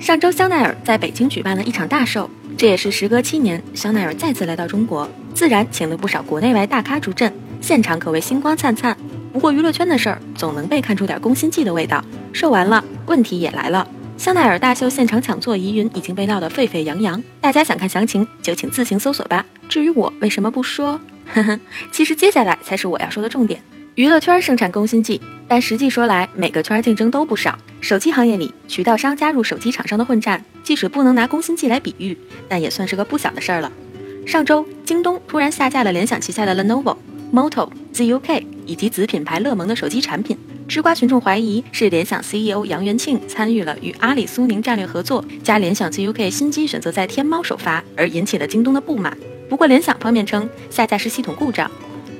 上周，香奈儿在北京举办了一场大秀，这也是时隔七年，香奈儿再次来到中国，自然请了不少国内外大咖助阵，现场可谓星光灿灿。不过娱乐圈的事儿，总能被看出点宫心计的味道。售完了，问题也来了，香奈儿大秀现场抢座疑云已经被闹得沸沸扬扬，大家想看详情就请自行搜索吧。至于我为什么不说，呵呵，其实接下来才是我要说的重点。娱乐圈盛产攻心计，但实际说来，每个圈竞争都不少。手机行业里，渠道商加入手机厂商的混战，即使不能拿攻心计来比喻，但也算是个不小的事儿了。上周，京东突然下架了联想旗下的 Lenovo、Moto、ZUK 以及子品牌乐檬的手机产品。吃瓜群众怀疑是联想 CEO 杨元庆参与了与阿里、苏宁战略合作，加联想 ZUK 新机选择在天猫首发，而引起了京东的不满。不过，联想方面称下架是系统故障。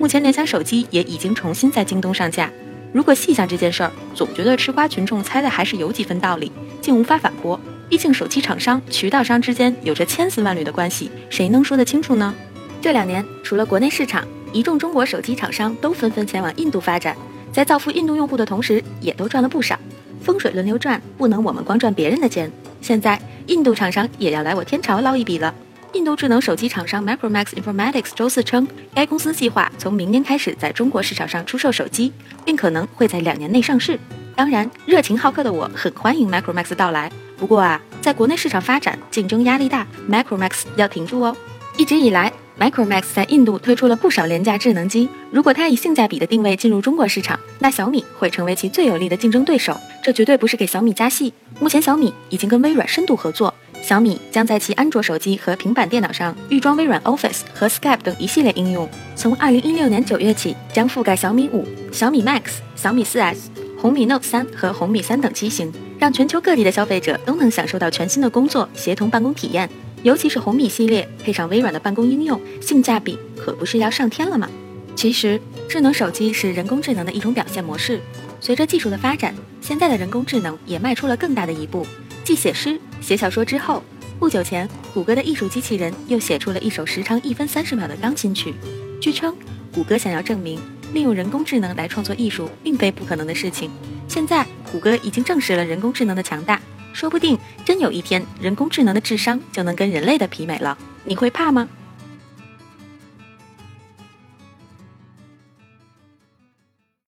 目前联想手机也已经重新在京东上架。如果细想这件事儿，总觉得吃瓜群众猜的还是有几分道理，竟无法反驳。毕竟手机厂商、渠道商之间有着千丝万缕的关系，谁能说得清楚呢？这两年，除了国内市场，一众中国手机厂商都纷纷前往印度发展，在造福印度用户的同时，也都赚了不少。风水轮流转，不能我们光赚别人的钱。现在，印度厂商也要来我天朝捞一笔了。印度智能手机厂商 Micromax Informatics 周四称，该公司计划从明年开始在中国市场上出售手机，并可能会在两年内上市。当然，热情好客的我很欢迎 Micromax 到来。不过啊，在国内市场发展竞争压力大，Micromax 要挺住哦。一直以来，Micromax 在印度推出了不少廉价智能机。如果它以性价比的定位进入中国市场，那小米会成为其最有力的竞争对手。这绝对不是给小米加戏。目前，小米已经跟微软深度合作。小米将在其安卓手机和平板电脑上预装微软 Office 和 Skype 等一系列应用。从二零一六年九月起，将覆盖小米五、小米 Max、小米四 S、红米 Note 三和红米三等机型，让全球各地的消费者都能享受到全新的工作协同办公体验。尤其是红米系列配上微软的办公应用，性价比可不是要上天了吗？其实，智能手机是人工智能的一种表现模式。随着技术的发展，现在的人工智能也迈出了更大的一步。继写诗、写小说之后，不久前，谷歌的艺术机器人又写出了一首时长一分三十秒的钢琴曲。据称，谷歌想要证明利用人工智能来创作艺术并非不可能的事情。现在，谷歌已经证实了人工智能的强大，说不定真有一天，人工智能的智商就能跟人类的媲美了。你会怕吗？